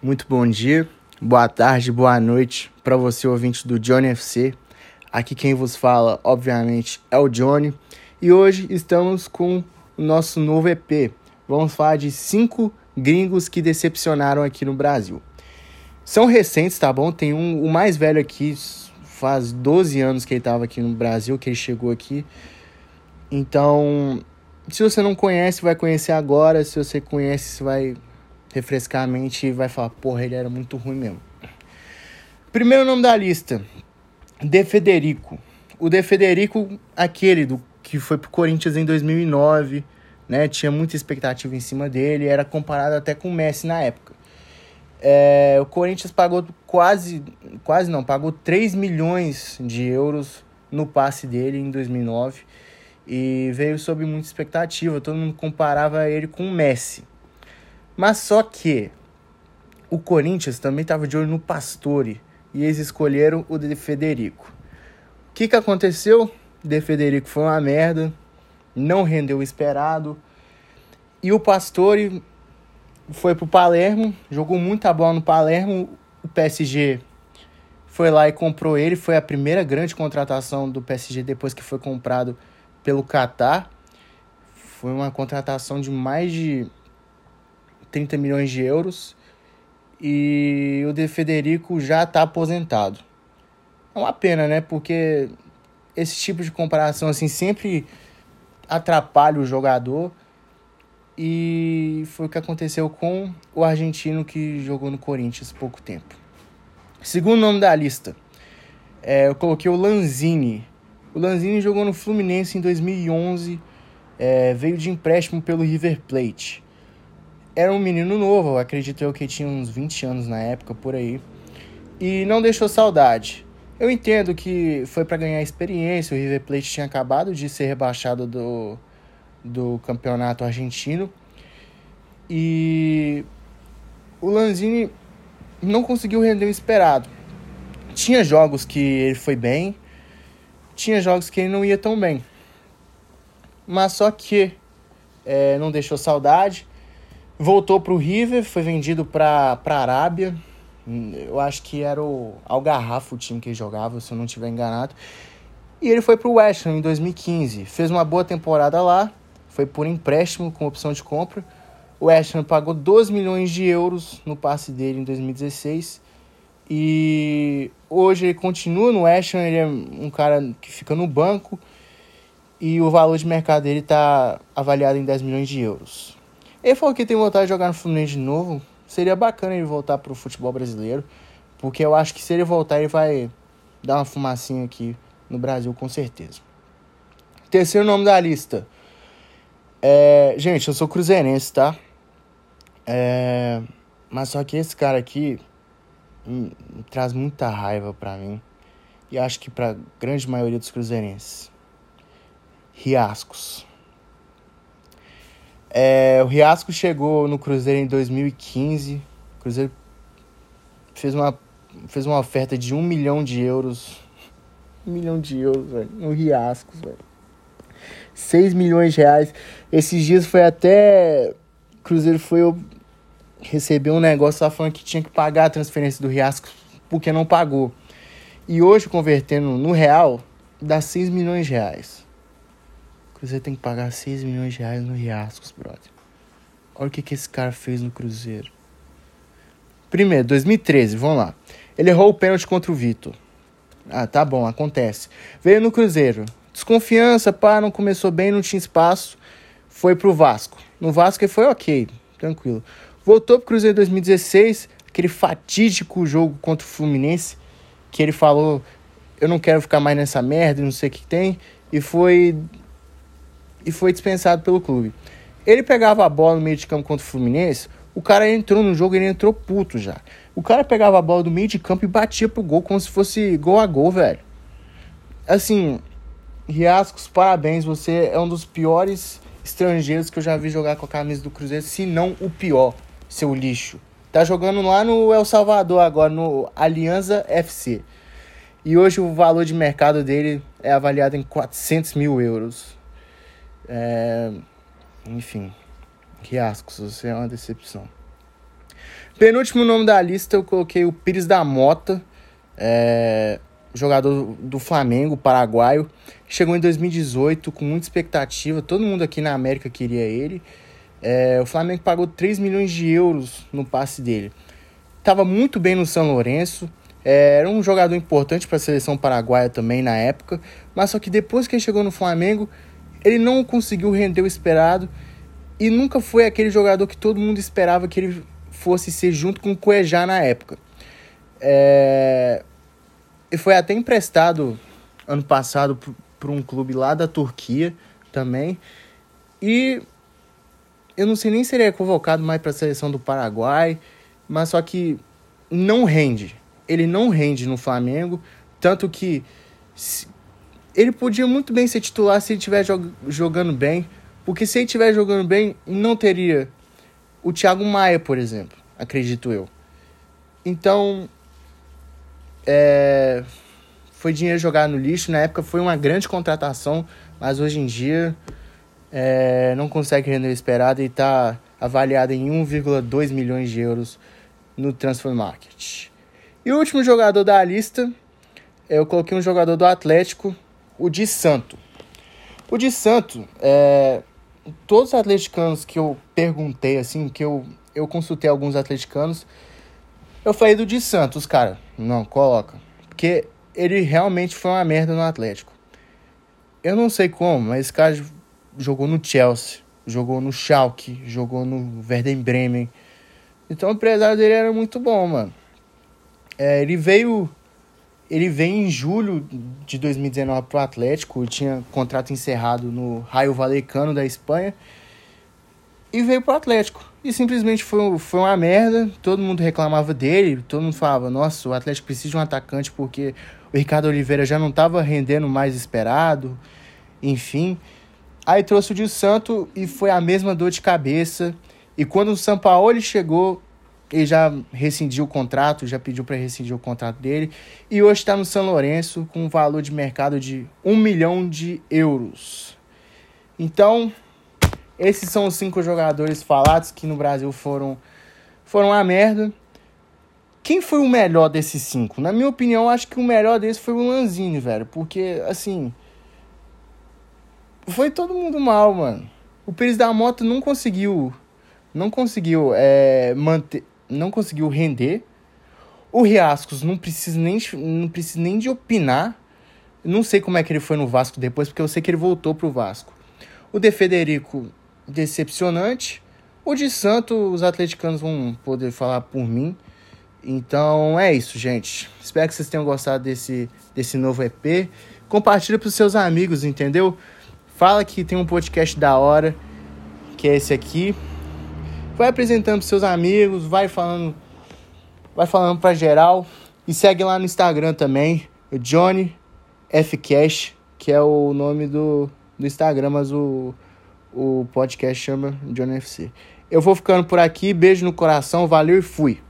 Muito bom dia, boa tarde, boa noite para você, ouvinte do Johnny FC. Aqui quem vos fala, obviamente, é o Johnny. E hoje estamos com o nosso novo EP. Vamos falar de cinco gringos que decepcionaram aqui no Brasil. São recentes, tá bom? Tem um, o mais velho aqui, faz 12 anos que ele estava aqui no Brasil, que ele chegou aqui. Então, se você não conhece, vai conhecer agora. Se você conhece, você vai refrescar a mente e vai falar, porra, ele era muito ruim mesmo. Primeiro nome da lista, De Federico. O De Federico, aquele do que foi pro Corinthians em 2009, né? Tinha muita expectativa em cima dele, era comparado até com o Messi na época. É, o Corinthians pagou quase, quase não, pagou 3 milhões de euros no passe dele em 2009 e veio sob muita expectativa. Todo mundo comparava ele com o Messi. Mas só que o Corinthians também estava de olho no Pastore e eles escolheram o De Federico. O que, que aconteceu? De Federico foi uma merda, não rendeu o esperado. E o Pastore foi pro Palermo, jogou muita bola no Palermo. O PSG foi lá e comprou ele. Foi a primeira grande contratação do PSG depois que foi comprado pelo Qatar. Foi uma contratação de mais de 30 milhões de euros e o De Federico já está aposentado. É uma pena, né? Porque esse tipo de comparação assim sempre atrapalha o jogador e foi o que aconteceu com o argentino que jogou no Corinthians pouco tempo. Segundo nome da lista, é, eu coloquei o Lanzini. O Lanzini jogou no Fluminense em 2011, é, veio de empréstimo pelo River Plate era um menino novo, acredito eu que tinha uns 20 anos na época, por aí. E não deixou saudade. Eu entendo que foi para ganhar experiência, o River Plate tinha acabado de ser rebaixado do, do campeonato argentino. E o Lanzini não conseguiu render o esperado. Tinha jogos que ele foi bem, tinha jogos que ele não ia tão bem. Mas só que é, não deixou saudade. Voltou para o River, foi vendido para a Arábia. Eu acho que era o Algarrafo o time que ele jogava, se eu não estiver enganado. E ele foi para o West Ham em 2015. Fez uma boa temporada lá, foi por empréstimo com opção de compra. O West Ham pagou 12 milhões de euros no passe dele em 2016. E hoje ele continua no West Ham, ele é um cara que fica no banco. E o valor de mercado dele está avaliado em 10 milhões de euros. Ele falou que tem vontade de jogar no Fluminense de novo. Seria bacana ele voltar pro futebol brasileiro. Porque eu acho que se ele voltar, ele vai dar uma fumacinha aqui no Brasil, com certeza. Terceiro nome da lista. É... Gente, eu sou cruzeirense, tá? É... Mas só que esse cara aqui me traz muita raiva pra mim. E acho que pra grande maioria dos cruzeirenses. Riascos. É, o Riasco chegou no Cruzeiro em 2015. O Cruzeiro fez uma, fez uma oferta de um milhão de euros. Um milhão de euros, velho. No Riasco, velho. 6 milhões de reais. Esses dias foi até. O Cruzeiro foi receber um negócio lá falando que tinha que pagar a transferência do Riasco porque não pagou. E hoje, convertendo no real, dá 6 milhões de reais. Cruzeiro tem que pagar 6 milhões de reais no Riascos, brother. Olha o que, que esse cara fez no Cruzeiro. Primeiro, 2013, vamos lá. Ele errou o pênalti contra o Vitor. Ah, tá bom, acontece. Veio no Cruzeiro. Desconfiança, pá, não começou bem, não tinha espaço. Foi pro Vasco. No Vasco ele foi ok, tranquilo. Voltou pro Cruzeiro em 2016, aquele fatídico jogo contra o Fluminense, que ele falou: Eu não quero ficar mais nessa merda, não sei o que tem. E foi e foi dispensado pelo clube. Ele pegava a bola no meio de campo contra o Fluminense, o cara entrou no jogo, ele entrou puto já. O cara pegava a bola do meio de campo e batia pro gol como se fosse gol a gol, velho. Assim, Riascos, parabéns, você é um dos piores estrangeiros que eu já vi jogar com a camisa do Cruzeiro, se não o pior, seu lixo. Tá jogando lá no El Salvador agora, no Aliança FC. E hoje o valor de mercado dele é avaliado em 400 mil euros. É... Enfim, Riascos, você é uma decepção. Penúltimo nome da lista, eu coloquei o Pires da Mota, é, jogador do Flamengo, paraguaio. Chegou em 2018 com muita expectativa, todo mundo aqui na América queria ele. É, o Flamengo pagou 3 milhões de euros no passe dele. Estava muito bem no São Lourenço, é, era um jogador importante para a seleção paraguaia também na época, mas só que depois que ele chegou no Flamengo, ele não conseguiu render o esperado e nunca foi aquele jogador que todo mundo esperava que ele fosse ser junto com o Cuejá na época. É... E foi até emprestado ano passado para um clube lá da Turquia também. E eu não sei nem se ele é convocado mais para a seleção do Paraguai, mas só que não rende. Ele não rende no Flamengo, tanto que ele podia muito bem ser titular se ele estiver jog jogando bem, porque se ele estiver jogando bem, não teria o Thiago Maia, por exemplo, acredito eu. Então, é, foi dinheiro jogado no lixo. Na época foi uma grande contratação, mas hoje em dia é, não consegue render o esperado e está avaliado em 1,2 milhões de euros no Transfer Market. E o último jogador da lista, eu coloquei um jogador do Atlético, o Di Santo. O Di Santo, é, todos os atleticanos que eu perguntei, assim, que eu, eu consultei alguns atleticanos, eu falei do Di Santos, cara, não, coloca. Porque ele realmente foi uma merda no Atlético. Eu não sei como, mas esse cara jogou no Chelsea, jogou no Schalke, jogou no Werder Bremen. Então o empresário dele era muito bom, mano. É, ele veio ele veio em julho de 2019 pro Atlético, tinha contrato encerrado no Raio Vallecano da Espanha e veio pro Atlético. E simplesmente foi, foi uma merda, todo mundo reclamava dele, todo mundo falava, nossa, o Atlético precisa de um atacante porque o Ricardo Oliveira já não estava rendendo mais esperado, enfim. Aí trouxe o Di Santo e foi a mesma dor de cabeça. E quando o Sampaoli chegou, ele já rescindiu o contrato, já pediu para rescindir o contrato dele. E hoje está no São Lourenço com um valor de mercado de 1 milhão de euros. Então, esses são os cinco jogadores falados que no Brasil foram, foram a merda. Quem foi o melhor desses cinco? Na minha opinião, acho que o melhor desse foi o Lanzini, velho. Porque, assim. Foi todo mundo mal, mano. O Pires da Moto não conseguiu. Não conseguiu é, manter não conseguiu render. O Riascos não precisa nem, não precisa nem de opinar. Não sei como é que ele foi no Vasco depois, porque eu sei que ele voltou pro Vasco. O De Federico, decepcionante. O de Santo, os atleticanos vão poder falar por mim. Então é isso, gente. Espero que vocês tenham gostado desse, desse novo EP. Compartilha pros seus amigos, entendeu? Fala que tem um podcast da hora, que é esse aqui. Vai apresentando pros seus amigos, vai falando, vai falando para geral e segue lá no Instagram também, o Johnny F Cash, que é o nome do, do Instagram, mas o, o podcast chama Johnny FC. Eu vou ficando por aqui, beijo no coração, valeu e fui.